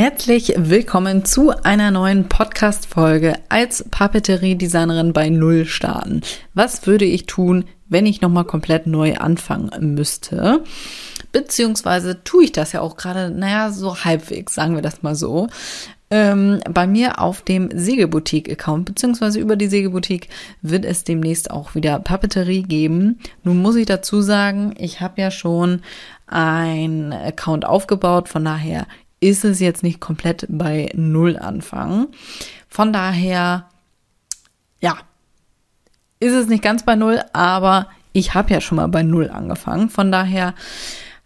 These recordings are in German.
Herzlich willkommen zu einer neuen Podcast-Folge als Papeterie-Designerin bei Null starten. Was würde ich tun, wenn ich nochmal komplett neu anfangen müsste? Beziehungsweise tue ich das ja auch gerade, naja, so halbwegs, sagen wir das mal so. Ähm, bei mir auf dem Sägeboutique-Account, beziehungsweise über die Sägeboutique wird es demnächst auch wieder Papeterie geben. Nun muss ich dazu sagen, ich habe ja schon ein Account aufgebaut, von daher ist es jetzt nicht komplett bei Null anfangen. Von daher, ja, ist es nicht ganz bei Null, aber ich habe ja schon mal bei Null angefangen. Von daher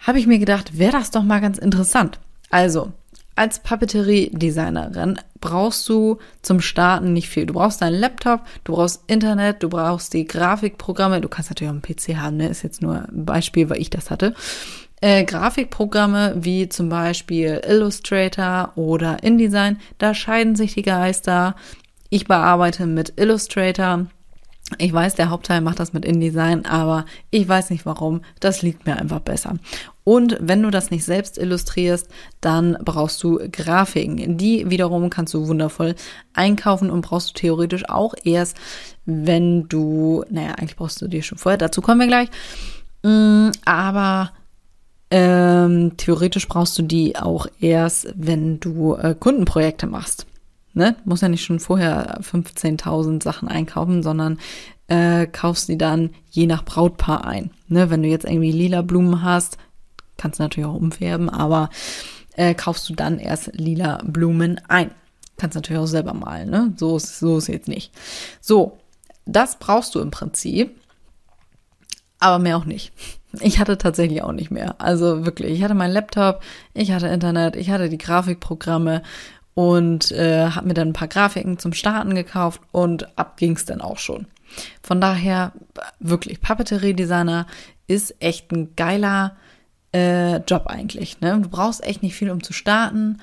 habe ich mir gedacht, wäre das doch mal ganz interessant. Also, als Papeterie-Designerin brauchst du zum Starten nicht viel. Du brauchst deinen Laptop, du brauchst Internet, du brauchst die Grafikprogramme. Du kannst natürlich auch einen PC haben, ne? Ist jetzt nur ein Beispiel, weil ich das hatte äh, Grafikprogramme wie zum Beispiel Illustrator oder InDesign, da scheiden sich die Geister. Ich bearbeite mit Illustrator. Ich weiß, der Hauptteil macht das mit InDesign, aber ich weiß nicht warum. Das liegt mir einfach besser. Und wenn du das nicht selbst illustrierst, dann brauchst du Grafiken. Die wiederum kannst du wundervoll einkaufen und brauchst du theoretisch auch erst, wenn du, naja, eigentlich brauchst du die schon vorher, dazu kommen wir gleich. Mm, aber ähm, theoretisch brauchst du die auch erst, wenn du äh, Kundenprojekte machst. Ne? Muss ja nicht schon vorher 15.000 Sachen einkaufen, sondern äh, kaufst die dann je nach Brautpaar ein. Ne? Wenn du jetzt irgendwie lila Blumen hast, kannst du natürlich auch umfärben, aber äh, kaufst du dann erst lila Blumen ein. Kannst natürlich auch selber malen, ne? So ist, so ist jetzt nicht. So, das brauchst du im Prinzip, aber mehr auch nicht. Ich hatte tatsächlich auch nicht mehr. Also wirklich, ich hatte meinen Laptop, ich hatte Internet, ich hatte die Grafikprogramme und äh, habe mir dann ein paar Grafiken zum Starten gekauft und ab ging's dann auch schon. Von daher wirklich, Papeterie-Designer ist echt ein geiler äh, Job eigentlich. Ne? Du brauchst echt nicht viel, um zu starten.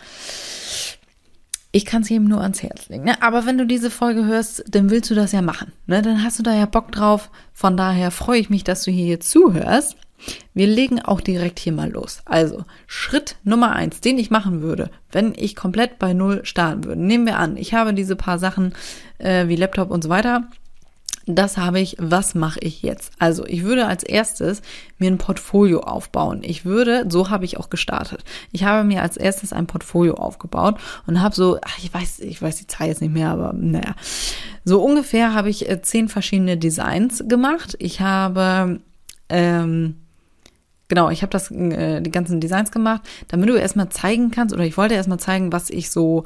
Ich kann es jedem nur ans Herz legen. Ne? Aber wenn du diese Folge hörst, dann willst du das ja machen. Ne? Dann hast du da ja Bock drauf. Von daher freue ich mich, dass du hier zuhörst. Wir legen auch direkt hier mal los. Also, Schritt Nummer eins, den ich machen würde, wenn ich komplett bei Null starten würde. Nehmen wir an, ich habe diese paar Sachen äh, wie Laptop und so weiter das habe ich, was mache ich jetzt? Also ich würde als erstes mir ein Portfolio aufbauen. Ich würde, so habe ich auch gestartet. Ich habe mir als erstes ein Portfolio aufgebaut und habe so, ach, ich weiß, ich weiß die Zahl jetzt nicht mehr, aber naja, so ungefähr habe ich äh, zehn verschiedene Designs gemacht. Ich habe ähm, genau, ich habe das, äh, die ganzen Designs gemacht, damit du erstmal zeigen kannst, oder ich wollte erstmal zeigen, was ich so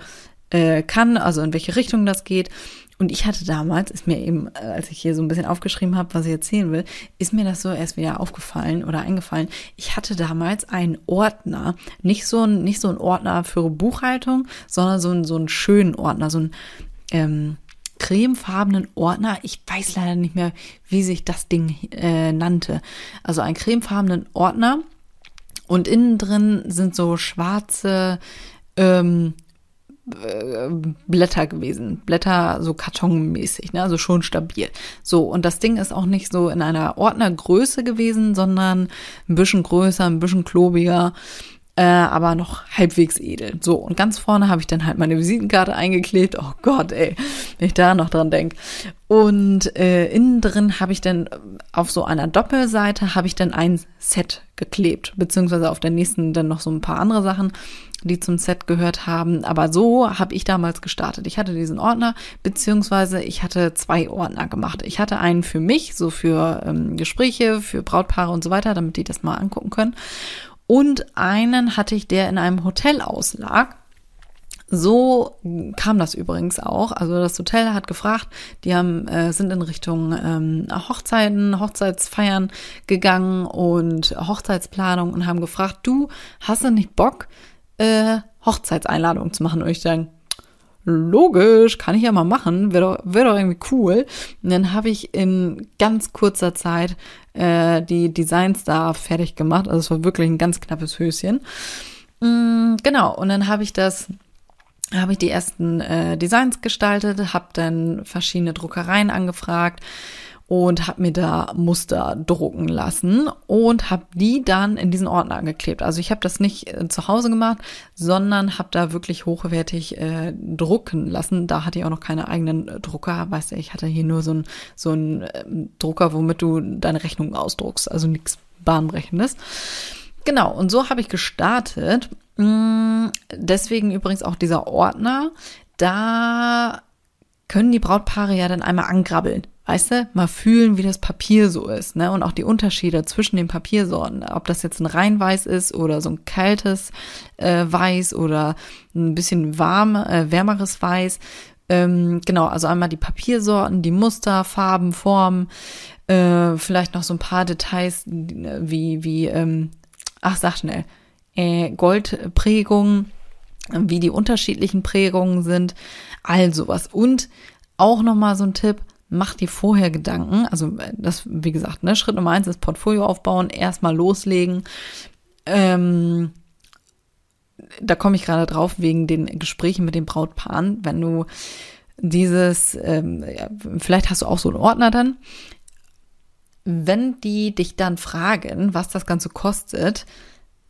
äh, kann, also in welche Richtung das geht. Und ich hatte damals, ist mir eben, äh, als ich hier so ein bisschen aufgeschrieben habe, was ich erzählen will, ist mir das so erst wieder aufgefallen oder eingefallen. Ich hatte damals einen Ordner, nicht so ein, nicht so ein Ordner für Buchhaltung, sondern so ein, so einen schönen Ordner, so ein ähm, cremefarbenen Ordner. Ich weiß leider nicht mehr, wie sich das Ding äh, nannte. Also einen cremefarbenen Ordner und innen drin sind so schwarze ähm, äh, Blätter gewesen. Blätter so kartonmäßig, ne? also schon stabil. So, und das Ding ist auch nicht so in einer Ordnergröße gewesen, sondern ein bisschen größer, ein bisschen klobiger, äh, aber noch halbwegs edel. So, und ganz vorne habe ich dann halt meine Visitenkarte eingeklebt. Oh Gott, ey, wenn ich da noch dran denk. Und äh, innen drin habe ich dann auf so einer Doppelseite habe ich dann ein Set geklebt, beziehungsweise auf der nächsten dann noch so ein paar andere Sachen die zum Set gehört haben. Aber so habe ich damals gestartet. Ich hatte diesen Ordner, beziehungsweise ich hatte zwei Ordner gemacht. Ich hatte einen für mich, so für ähm, Gespräche, für Brautpaare und so weiter, damit die das mal angucken können. Und einen hatte ich, der in einem Hotel auslag. So kam das übrigens auch. Also das Hotel hat gefragt, die haben, äh, sind in Richtung ähm, Hochzeiten, Hochzeitsfeiern gegangen und Hochzeitsplanung und haben gefragt, du hast du nicht Bock, äh, Hochzeitseinladung zu machen. Und ich sagen, logisch, kann ich ja mal machen, wäre doch, wär doch irgendwie cool. Und dann habe ich in ganz kurzer Zeit äh, die Designs da fertig gemacht. Also es war wirklich ein ganz knappes Höschen. Mm, genau, und dann habe ich das habe ich die ersten äh, Designs gestaltet, habe dann verschiedene Druckereien angefragt und habe mir da Muster drucken lassen und habe die dann in diesen Ordner angeklebt. Also ich habe das nicht äh, zu Hause gemacht, sondern habe da wirklich hochwertig äh, drucken lassen. Da hatte ich auch noch keine eigenen äh, Drucker, weißt du, ich hatte hier nur so ein so ein äh, Drucker, womit du deine Rechnungen ausdruckst, also nichts bahnbrechendes. Genau, und so habe ich gestartet. Mm, deswegen übrigens auch dieser Ordner. Da können die Brautpaare ja dann einmal angrabbeln. Weißt du, mal fühlen, wie das Papier so ist, ne? Und auch die Unterschiede zwischen den Papiersorten. Ob das jetzt ein Reinweiß ist oder so ein kaltes äh, Weiß oder ein bisschen warm, äh, wärmeres Weiß. Ähm, genau, also einmal die Papiersorten, die Muster, Farben, Formen, äh, vielleicht noch so ein paar Details wie, wie, ähm, ach, sag schnell, äh, Goldprägungen, wie die unterschiedlichen Prägungen sind, all sowas. Und auch nochmal so ein Tipp, mach dir vorher Gedanken. Also äh, das, wie gesagt, ne, Schritt Nummer eins ist Portfolio aufbauen, erstmal loslegen. Ähm, da komme ich gerade drauf wegen den Gesprächen mit den Brautpaaren. Wenn du dieses, ähm, ja, vielleicht hast du auch so einen Ordner dann. Wenn die dich dann fragen, was das Ganze kostet,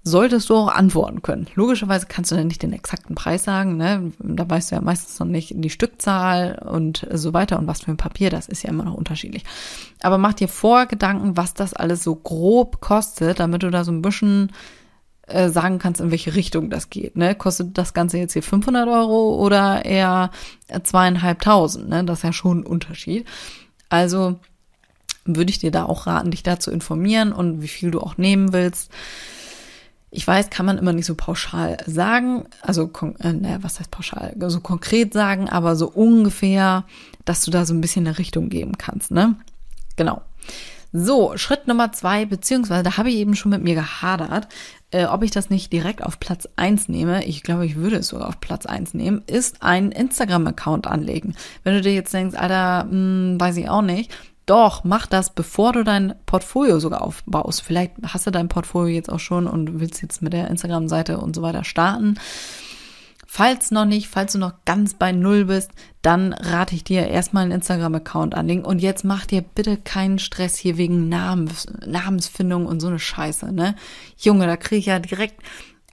solltest du auch antworten können. Logischerweise kannst du dann nicht den exakten Preis sagen, ne? Da weißt du ja meistens noch nicht die Stückzahl und so weiter und was für ein Papier, das ist ja immer noch unterschiedlich. Aber mach dir vor Gedanken, was das alles so grob kostet, damit du da so ein bisschen äh, sagen kannst, in welche Richtung das geht. Ne? Kostet das Ganze jetzt hier 500 Euro oder eher zweieinhalbtausend? Ne? Das ist ja schon ein Unterschied. Also würde ich dir da auch raten, dich da zu informieren und wie viel du auch nehmen willst. Ich weiß, kann man immer nicht so pauschal sagen, also, äh, naja, was heißt pauschal, so konkret sagen, aber so ungefähr, dass du da so ein bisschen eine Richtung geben kannst, ne? Genau. So, Schritt Nummer zwei, beziehungsweise da habe ich eben schon mit mir gehadert, äh, ob ich das nicht direkt auf Platz eins nehme. Ich glaube, ich würde es sogar auf Platz eins nehmen, ist ein Instagram-Account anlegen. Wenn du dir jetzt denkst, Alter, mh, hm, weiß ich auch nicht, doch, mach das, bevor du dein Portfolio sogar aufbaust. Vielleicht hast du dein Portfolio jetzt auch schon und willst jetzt mit der Instagram-Seite und so weiter starten. Falls noch nicht, falls du noch ganz bei Null bist, dann rate ich dir erstmal einen Instagram-Account anlegen. Und jetzt mach dir bitte keinen Stress hier wegen Namens, Namensfindung und so eine Scheiße, ne? Junge, da kriege ich ja direkt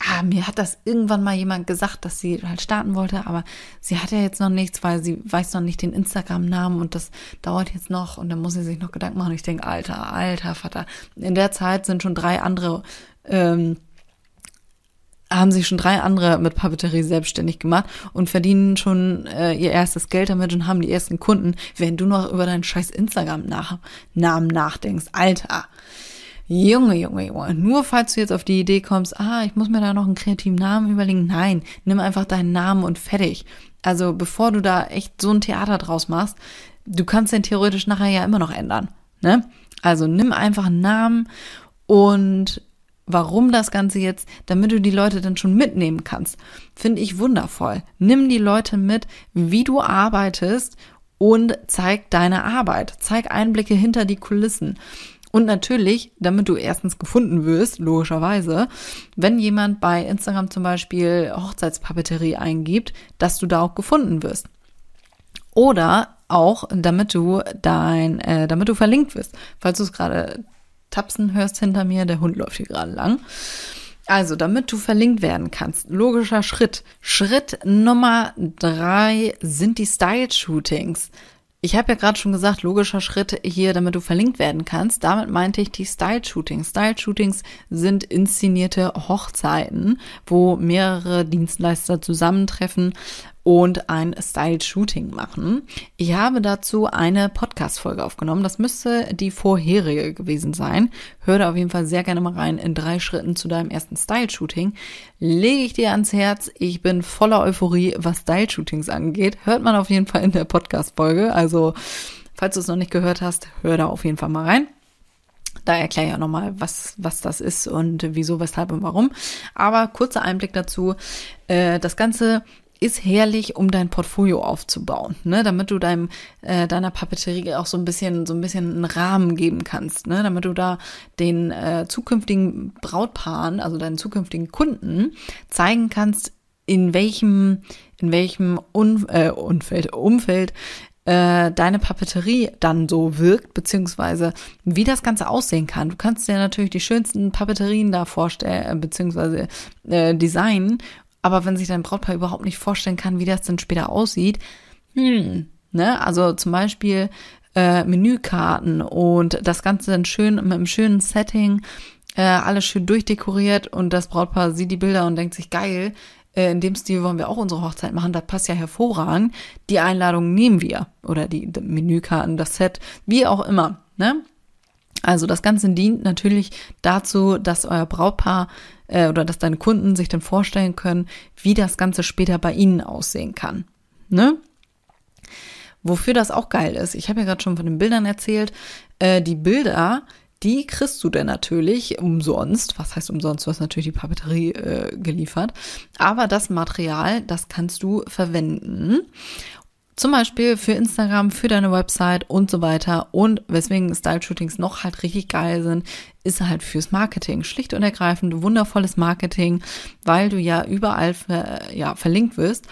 ah, mir hat das irgendwann mal jemand gesagt, dass sie halt starten wollte, aber sie hat ja jetzt noch nichts, weil sie weiß noch nicht den Instagram-Namen und das dauert jetzt noch und dann muss sie sich noch Gedanken machen. Ich denke, alter, alter Vater. In der Zeit sind schon drei andere, ähm, haben sich schon drei andere mit Papeterie selbstständig gemacht und verdienen schon äh, ihr erstes Geld damit und haben die ersten Kunden, wenn du noch über deinen scheiß Instagram-Namen nachdenkst. Alter. Junge, Junge, Junge. Nur falls du jetzt auf die Idee kommst, ah, ich muss mir da noch einen kreativen Namen überlegen. Nein, nimm einfach deinen Namen und fertig. Also bevor du da echt so ein Theater draus machst, du kannst den theoretisch nachher ja immer noch ändern. Ne? Also nimm einfach einen Namen und warum das Ganze jetzt, damit du die Leute dann schon mitnehmen kannst, finde ich wundervoll. Nimm die Leute mit, wie du arbeitest und zeig deine Arbeit. Zeig Einblicke hinter die Kulissen. Und natürlich, damit du erstens gefunden wirst, logischerweise, wenn jemand bei Instagram zum Beispiel Hochzeitspapeterie eingibt, dass du da auch gefunden wirst. Oder auch, damit du dein, äh, damit du verlinkt wirst. Falls du es gerade tapsen hörst hinter mir, der Hund läuft hier gerade lang. Also, damit du verlinkt werden kannst, logischer Schritt. Schritt Nummer drei sind die Style-Shootings. Ich habe ja gerade schon gesagt, logischer Schritt hier, damit du verlinkt werden kannst. Damit meinte ich die Style-Shootings. Style-Shootings sind inszenierte Hochzeiten, wo mehrere Dienstleister zusammentreffen und ein Style-Shooting machen. Ich habe dazu eine Podcast-Folge aufgenommen. Das müsste die vorherige gewesen sein. Hör da auf jeden Fall sehr gerne mal rein in drei Schritten zu deinem ersten Style-Shooting. Lege ich dir ans Herz. Ich bin voller Euphorie, was Style-Shootings angeht. Hört man auf jeden Fall in der Podcast-Folge. Also, falls du es noch nicht gehört hast, hör da auf jeden Fall mal rein. Da erkläre ich auch nochmal, was, was das ist und wieso, weshalb und warum. Aber kurzer Einblick dazu. Äh, das Ganze ist herrlich, um dein Portfolio aufzubauen, ne? damit du deinem, äh, deiner Papeterie auch so ein bisschen, so ein bisschen einen Rahmen geben kannst, ne? damit du da den äh, zukünftigen Brautpaaren, also deinen zukünftigen Kunden zeigen kannst, in welchem, in welchem Un äh, Umfeld, Umfeld äh, deine Papeterie dann so wirkt, beziehungsweise wie das Ganze aussehen kann. Du kannst dir natürlich die schönsten Papeterien da vorstellen, äh, beziehungsweise äh, designen aber wenn sich dein Brautpaar überhaupt nicht vorstellen kann, wie das denn später aussieht, hm, ne? Also zum Beispiel äh, Menükarten und das Ganze dann schön mit einem schönen Setting, äh, alles schön durchdekoriert und das Brautpaar sieht die Bilder und denkt sich, geil, äh, in dem Stil wollen wir auch unsere Hochzeit machen, das passt ja hervorragend. Die Einladung nehmen wir oder die, die Menükarten, das Set, wie auch immer, ne? Also das Ganze dient natürlich dazu, dass euer Brautpaar äh, oder dass deine Kunden sich dann vorstellen können, wie das Ganze später bei ihnen aussehen kann. Ne? Wofür das auch geil ist, ich habe ja gerade schon von den Bildern erzählt, äh, die Bilder, die kriegst du denn natürlich umsonst. Was heißt umsonst? Du hast natürlich die Papeterie äh, geliefert. Aber das Material, das kannst du verwenden. Zum Beispiel für Instagram, für deine Website und so weiter. Und weswegen Style-Shootings noch halt richtig geil sind, ist halt fürs Marketing. Schlicht und ergreifend wundervolles Marketing, weil du ja überall ver, ja, verlinkt wirst.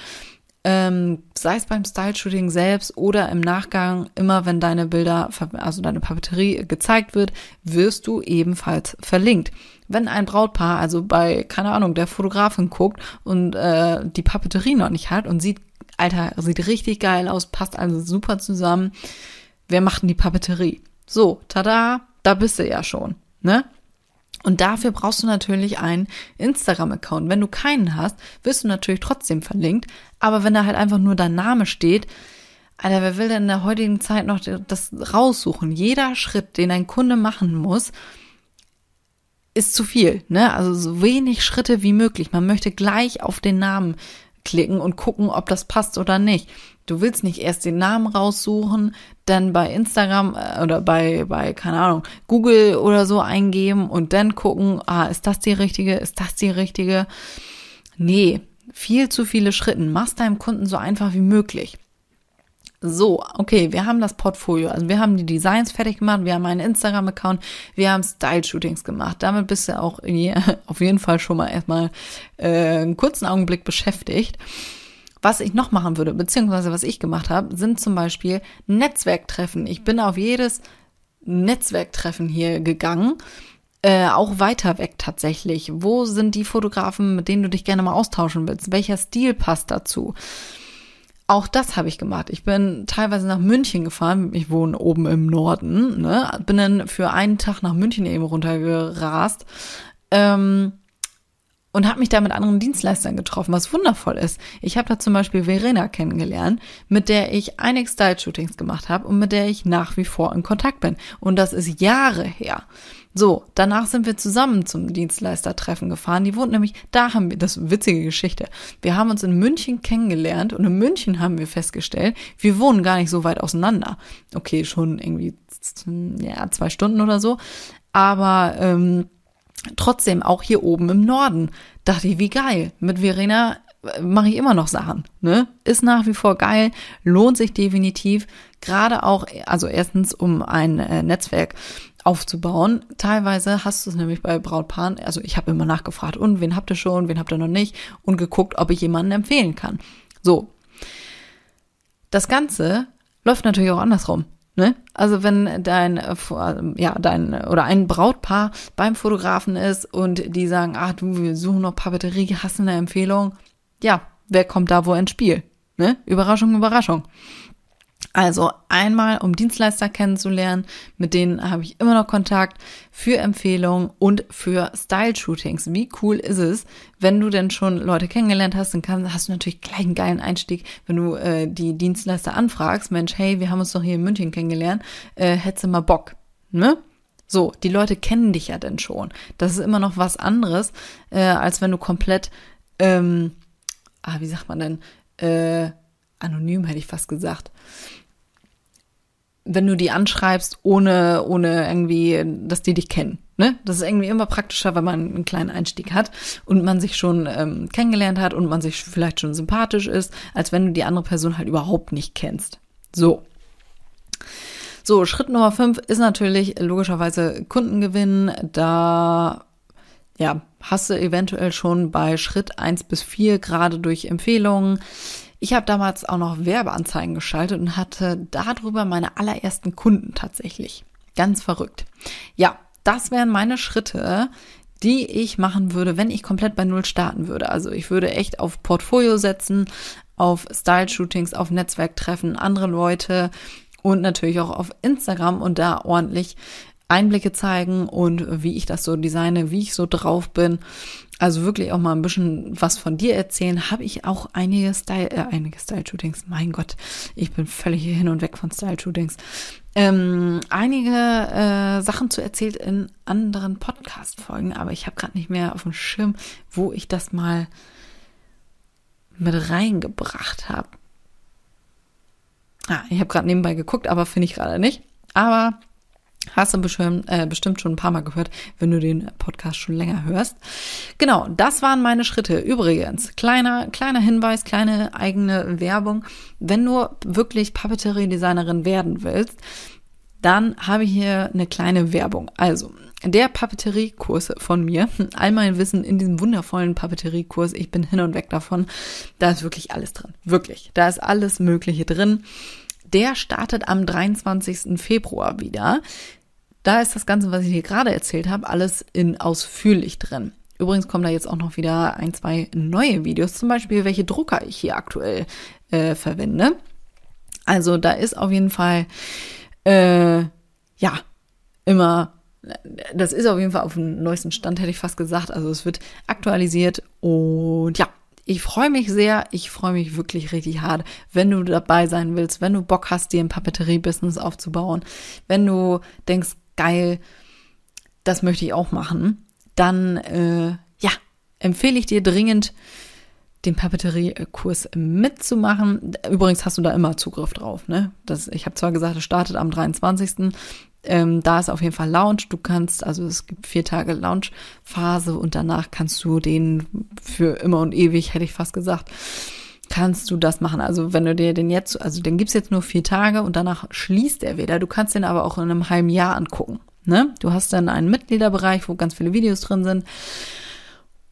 Ähm, sei es beim Style-Shooting selbst oder im Nachgang, immer wenn deine Bilder, also deine Papeterie gezeigt wird, wirst du ebenfalls verlinkt. Wenn ein Brautpaar also bei, keine Ahnung, der Fotografin guckt und äh, die Papeterie noch nicht hat und sieht Alter, sieht richtig geil aus, passt also super zusammen. Wer macht denn die Papeterie? So, tada, da bist du ja schon, ne? Und dafür brauchst du natürlich einen Instagram-Account. Wenn du keinen hast, wirst du natürlich trotzdem verlinkt. Aber wenn da halt einfach nur dein Name steht, Alter, wer will denn in der heutigen Zeit noch das raussuchen? Jeder Schritt, den ein Kunde machen muss, ist zu viel, ne? Also so wenig Schritte wie möglich. Man möchte gleich auf den Namen klicken und gucken, ob das passt oder nicht. Du willst nicht erst den Namen raussuchen, dann bei Instagram äh, oder bei, bei, keine Ahnung, Google oder so eingeben und dann gucken, ah, ist das die richtige, ist das die richtige? Nee, viel zu viele Schritten. Mach's deinem Kunden so einfach wie möglich. So, okay, wir haben das Portfolio, also wir haben die Designs fertig gemacht, wir haben einen Instagram-Account, wir haben Style-Shootings gemacht. Damit bist du auch auf jeden Fall schon mal erstmal äh, einen kurzen Augenblick beschäftigt. Was ich noch machen würde, beziehungsweise was ich gemacht habe, sind zum Beispiel Netzwerktreffen. Ich bin auf jedes Netzwerktreffen hier gegangen. Äh, auch weiter weg tatsächlich. Wo sind die Fotografen, mit denen du dich gerne mal austauschen willst? Welcher Stil passt dazu? Auch das habe ich gemacht. Ich bin teilweise nach München gefahren. Ich wohne oben im Norden. Ne? Bin dann für einen Tag nach München eben runtergerast. Ähm, und habe mich da mit anderen Dienstleistern getroffen, was wundervoll ist. Ich habe da zum Beispiel Verena kennengelernt, mit der ich einige Style-Shootings gemacht habe und mit der ich nach wie vor in Kontakt bin. Und das ist Jahre her. So, danach sind wir zusammen zum Dienstleistertreffen gefahren. Die wohnt nämlich, da haben wir, das ist eine witzige Geschichte. Wir haben uns in München kennengelernt und in München haben wir festgestellt, wir wohnen gar nicht so weit auseinander. Okay, schon irgendwie, ja, zwei Stunden oder so. Aber ähm, trotzdem auch hier oben im Norden. Dachte ich, wie geil. Mit Verena äh, mache ich immer noch Sachen. Ne? Ist nach wie vor geil, lohnt sich definitiv. Gerade auch, also erstens um ein äh, Netzwerk aufzubauen. Teilweise hast du es nämlich bei Brautpaaren, also ich habe immer nachgefragt, und wen habt ihr schon, wen habt ihr noch nicht und geguckt, ob ich jemanden empfehlen kann. So. Das Ganze läuft natürlich auch andersrum. Ne? Also wenn dein, ja, dein oder ein Brautpaar beim Fotografen ist und die sagen, ach du, wir suchen noch Papeterie, hast du eine Empfehlung? Ja, wer kommt da wo ins Spiel? Ne? Überraschung, Überraschung. Also einmal, um Dienstleister kennenzulernen, mit denen habe ich immer noch Kontakt für Empfehlungen und für Style-Shootings. Wie cool ist es, wenn du denn schon Leute kennengelernt hast, dann kann, hast du natürlich gleich einen geilen Einstieg, wenn du äh, die Dienstleister anfragst, Mensch, hey, wir haben uns doch hier in München kennengelernt, äh, hättest du mal Bock, ne? So, die Leute kennen dich ja denn schon. Das ist immer noch was anderes, äh, als wenn du komplett, ähm, ah, wie sagt man denn, äh, anonym hätte ich fast gesagt wenn du die anschreibst, ohne, ohne irgendwie, dass die dich kennen. Ne? Das ist irgendwie immer praktischer, wenn man einen kleinen Einstieg hat und man sich schon ähm, kennengelernt hat und man sich vielleicht schon sympathisch ist, als wenn du die andere Person halt überhaupt nicht kennst. So. So, Schritt Nummer fünf ist natürlich logischerweise Kundengewinn. Da ja, hast du eventuell schon bei Schritt eins bis vier gerade durch Empfehlungen. Ich habe damals auch noch Werbeanzeigen geschaltet und hatte darüber meine allerersten Kunden tatsächlich. Ganz verrückt. Ja, das wären meine Schritte, die ich machen würde, wenn ich komplett bei Null starten würde. Also ich würde echt auf Portfolio setzen, auf Style-Shootings, auf Netzwerktreffen, andere Leute und natürlich auch auf Instagram und da ordentlich Einblicke zeigen und wie ich das so designe, wie ich so drauf bin. Also wirklich auch mal ein bisschen was von dir erzählen. Habe ich auch einige Style, äh, einige Style-Shootings. Mein Gott, ich bin völlig hin und weg von Style-Shootings. Ähm, einige äh, Sachen zu erzählt in anderen Podcast-Folgen, aber ich habe gerade nicht mehr auf dem Schirm, wo ich das mal mit reingebracht habe. Ah, ich habe gerade nebenbei geguckt, aber finde ich gerade nicht. Aber Hast du bestimmt, äh, bestimmt schon ein paar Mal gehört, wenn du den Podcast schon länger hörst. Genau, das waren meine Schritte. Übrigens, kleiner, kleiner Hinweis, kleine eigene Werbung. Wenn du wirklich Papeterie-Designerin werden willst, dann habe ich hier eine kleine Werbung. Also, der Papeterie-Kurs von mir, all mein Wissen in diesem wundervollen Papeterie-Kurs, ich bin hin und weg davon, da ist wirklich alles drin. Wirklich. Da ist alles Mögliche drin. Der startet am 23. Februar wieder. Da ist das Ganze, was ich hier gerade erzählt habe, alles in ausführlich drin. Übrigens kommen da jetzt auch noch wieder ein, zwei neue Videos, zum Beispiel, welche Drucker ich hier aktuell äh, verwende. Also da ist auf jeden Fall, äh, ja, immer, das ist auf jeden Fall auf dem neuesten Stand, hätte ich fast gesagt. Also es wird aktualisiert und ja, ich freue mich sehr, ich freue mich wirklich richtig hart, wenn du dabei sein willst, wenn du Bock hast, dir ein Papeterie-Business aufzubauen, wenn du denkst, geil, das möchte ich auch machen, dann äh, ja, empfehle ich dir dringend, den Papeterie-Kurs mitzumachen. Übrigens hast du da immer Zugriff drauf. Ne? Das, ich habe zwar gesagt, es startet am 23. Ähm, da ist auf jeden Fall Lounge. Du kannst, also es gibt vier Tage Lounge-Phase und danach kannst du den für immer und ewig, hätte ich fast gesagt, kannst du das machen. Also wenn du dir den jetzt, also den gibt's jetzt nur vier Tage und danach schließt er wieder. Du kannst den aber auch in einem halben Jahr angucken. Ne? Du hast dann einen Mitgliederbereich, wo ganz viele Videos drin sind.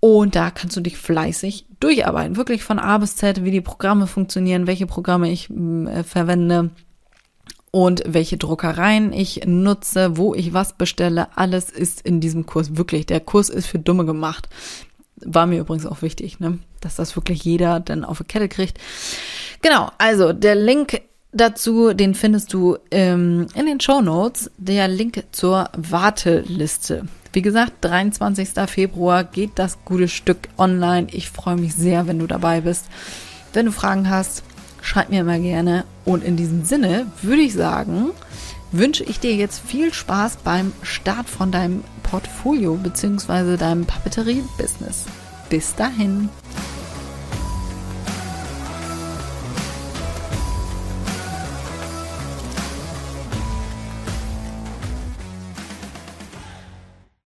Und da kannst du dich fleißig durcharbeiten. Wirklich von A bis Z, wie die Programme funktionieren, welche Programme ich äh, verwende und welche Druckereien ich nutze, wo ich was bestelle. Alles ist in diesem Kurs wirklich. Der Kurs ist für Dumme gemacht. War mir übrigens auch wichtig, ne? dass das wirklich jeder dann auf die Kette kriegt. Genau, also der Link dazu, den findest du ähm, in den Show Notes. Der Link zur Warteliste. Wie gesagt, 23. Februar geht das gute Stück online. Ich freue mich sehr, wenn du dabei bist. Wenn du Fragen hast, schreib mir immer gerne. Und in diesem Sinne würde ich sagen, wünsche ich dir jetzt viel Spaß beim Start von deinem Portfolio bzw. deinem Papeterie-Business. Bis dahin.